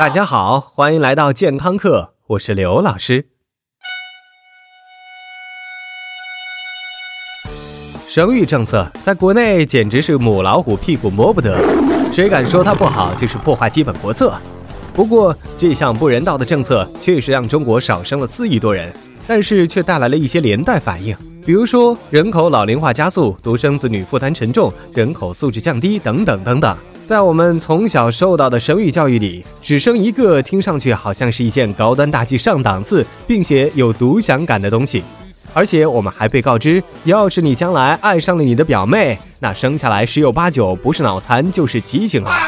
大家好，欢迎来到健康课，我是刘老师。生育政策在国内简直是母老虎屁股摸不得，谁敢说它不好，就是破坏基本国策。不过，这项不人道的政策确实让中国少生了四亿多人，但是却带来了一些连带反应，比如说人口老龄化加速、独生子女负担沉重、人口素质降低等等等等。在我们从小受到的生育教育里，只生一个听上去好像是一件高端大气上档次，并且有独享感的东西。而且我们还被告知，要是你将来爱上了你的表妹，那生下来十有八九不是脑残就是畸形啊！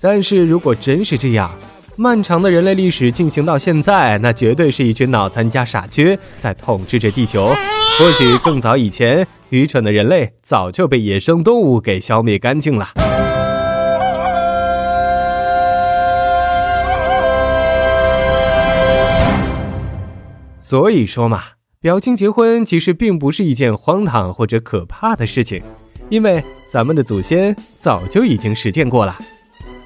但是如果真是这样，漫长的人类历史进行到现在，那绝对是一群脑残加傻缺在统治着地球。或许更早以前，愚蠢的人类早就被野生动物给消灭干净了。所以说嘛，表亲结婚其实并不是一件荒唐或者可怕的事情，因为咱们的祖先早就已经实践过了。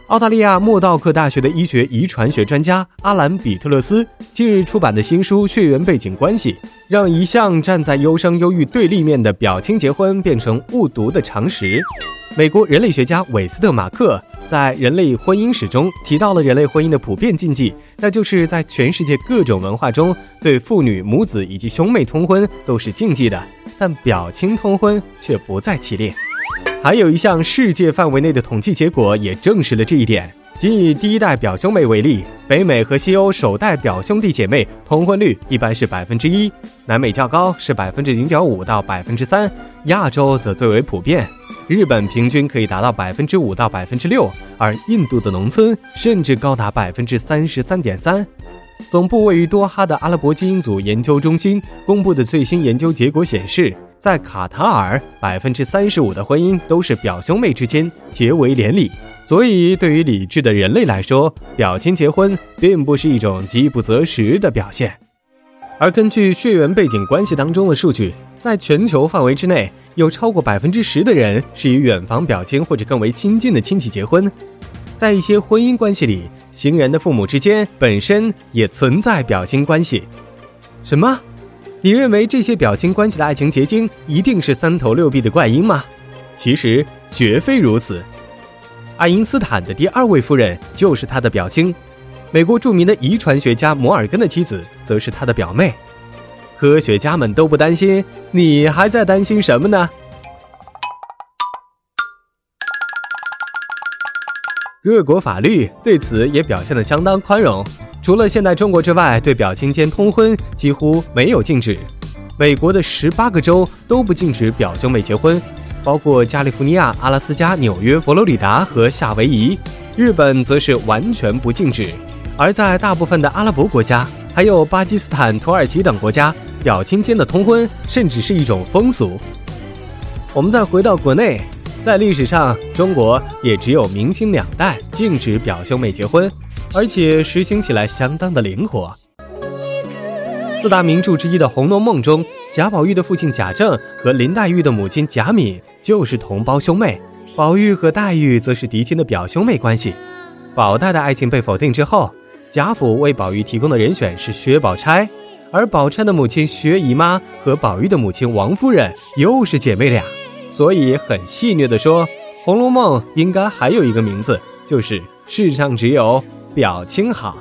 澳大利亚莫道克大学的医学遗传学专家阿兰·比特勒斯近日出版的新书《血缘背景关系》，让一向站在优生优育对立面的表亲结婚变成误读的常识。美国人类学家韦斯特·马克。在人类婚姻史中提到了人类婚姻的普遍禁忌，那就是在全世界各种文化中，对父女、母子以及兄妹通婚都是禁忌的，但表亲通婚却不在其列。还有一项世界范围内的统计结果也证实了这一点。仅以第一代表兄妹为例，北美和西欧首代表兄弟姐妹通婚率一般是百分之一，南美较高是百分之零点五到百分之三，亚洲则最为普遍，日本平均可以达到百分之五到百分之六，而印度的农村甚至高达百分之三十三点三。总部位于多哈的阿拉伯基因组研究中心公布的最新研究结果显示，在卡塔尔，百分之三十五的婚姻都是表兄妹之间结为连理。所以，对于理智的人类来说，表亲结婚并不是一种饥不择食的表现。而根据血缘背景关系当中的数据，在全球范围之内，有超过百分之十的人是与远房表亲或者更为亲近的亲戚结婚。在一些婚姻关系里，新人的父母之间本身也存在表亲关系。什么？你认为这些表亲关系的爱情结晶一定是三头六臂的怪婴吗？其实绝非如此。爱因斯坦的第二位夫人就是他的表亲，美国著名的遗传学家摩尔根的妻子则是他的表妹。科学家们都不担心，你还在担心什么呢？各国法律对此也表现得相当宽容，除了现代中国之外，对表亲间通婚几乎没有禁止。美国的十八个州都不禁止表兄妹结婚。包括加利福尼亚、阿拉斯加、纽约、佛罗里达和夏威夷，日本则是完全不禁止。而在大部分的阿拉伯国家，还有巴基斯坦、土耳其等国家，表亲间的通婚甚至是一种风俗。我们再回到国内，在历史上，中国也只有明清两代禁止表兄妹结婚，而且实行起来相当的灵活。四大名著之一的《红楼梦》中，贾宝玉的父亲贾政和林黛玉的母亲贾敏就是同胞兄妹，宝玉和黛玉则是嫡亲的表兄妹关系。宝黛的爱情被否定之后，贾府为宝玉提供的人选是薛宝钗，而宝钗的母亲薛姨妈和宝玉的母亲王夫人又是姐妹俩，所以很戏谑地说，《红楼梦》应该还有一个名字，就是世上只有表亲好。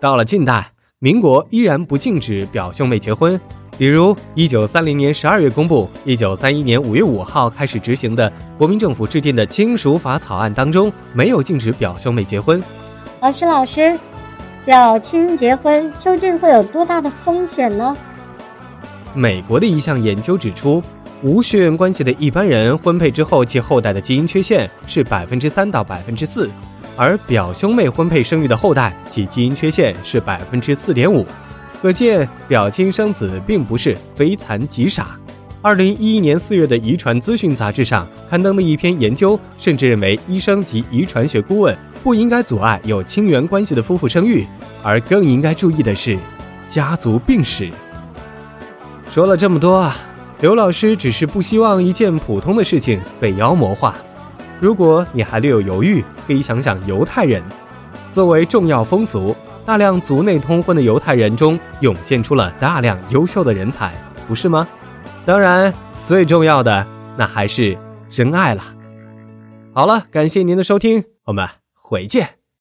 到了近代。民国依然不禁止表兄妹结婚，比如一九三零年十二月公布、一九三一年五月五号开始执行的国民政府制定的亲属法草案当中，没有禁止表兄妹结婚。老师，老师，表亲结婚究竟会有多大的风险呢？美国的一项研究指出，无血缘关系的一般人婚配之后，其后代的基因缺陷是百分之三到百分之四。而表兄妹婚配生育的后代，其基因缺陷是百分之四点五，可见表亲生子并不是非残即傻。二零一一年四月的《遗传资讯》杂志上刊登的一篇研究，甚至认为医生及遗传学顾问不应该阻碍有亲缘关系的夫妇生育，而更应该注意的是家族病史。说了这么多啊，刘老师只是不希望一件普通的事情被妖魔化。如果你还略有犹豫，可以想想犹太人，作为重要风俗，大量族内通婚的犹太人中涌现出了大量优秀的人才，不是吗？当然，最重要的那还是真爱了。好了，感谢您的收听，我们回见。